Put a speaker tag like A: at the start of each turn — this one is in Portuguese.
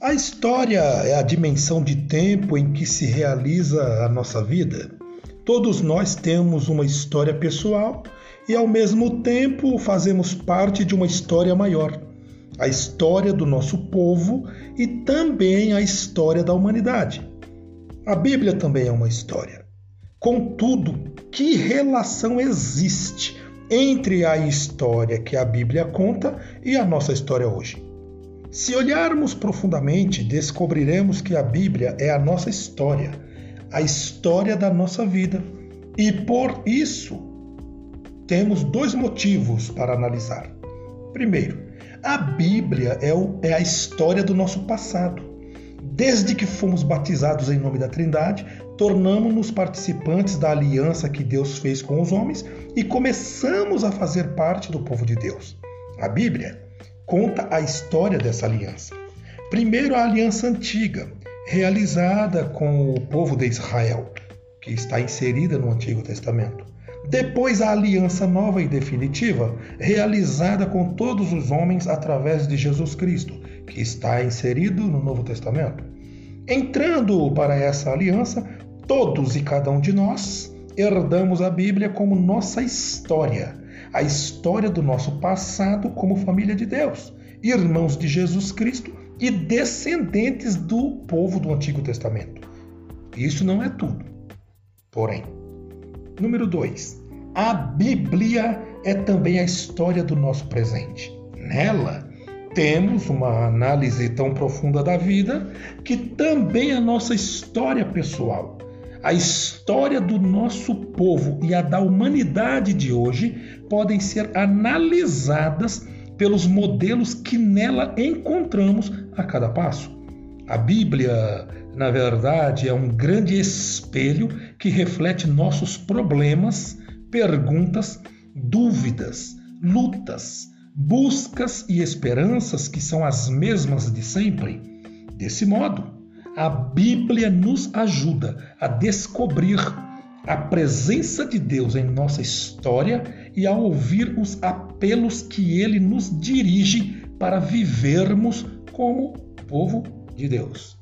A: A história é a dimensão de tempo em que se realiza a nossa vida. Todos nós temos uma história pessoal e, ao mesmo tempo, fazemos parte de uma história maior a história do nosso povo e também a história da humanidade. A Bíblia também é uma história. Contudo, que relação existe entre a história que a Bíblia conta e a nossa história hoje? Se olharmos profundamente, descobriremos que a Bíblia é a nossa história, a história da nossa vida. E por isso, temos dois motivos para analisar. Primeiro, a Bíblia é, o, é a história do nosso passado. Desde que fomos batizados em nome da Trindade, tornamos-nos participantes da aliança que Deus fez com os homens e começamos a fazer parte do povo de Deus. A Bíblia conta a história dessa aliança. Primeiro, a aliança antiga, realizada com o povo de Israel, que está inserida no Antigo Testamento. Depois, a aliança nova e definitiva, realizada com todos os homens através de Jesus Cristo, que está inserido no Novo Testamento. Entrando para essa aliança, todos e cada um de nós herdamos a Bíblia como nossa história a história do nosso passado como família de Deus, irmãos de Jesus Cristo e descendentes do povo do Antigo Testamento. Isso não é tudo. Porém, número 2. A Bíblia é também a história do nosso presente. Nela, temos uma análise tão profunda da vida que também a nossa história pessoal a história do nosso povo e a da humanidade de hoje podem ser analisadas pelos modelos que nela encontramos a cada passo. A Bíblia, na verdade, é um grande espelho que reflete nossos problemas, perguntas, dúvidas, lutas, buscas e esperanças que são as mesmas de sempre. Desse modo, a Bíblia nos ajuda a descobrir a presença de Deus em nossa história e a ouvir os apelos que ele nos dirige para vivermos como povo de Deus.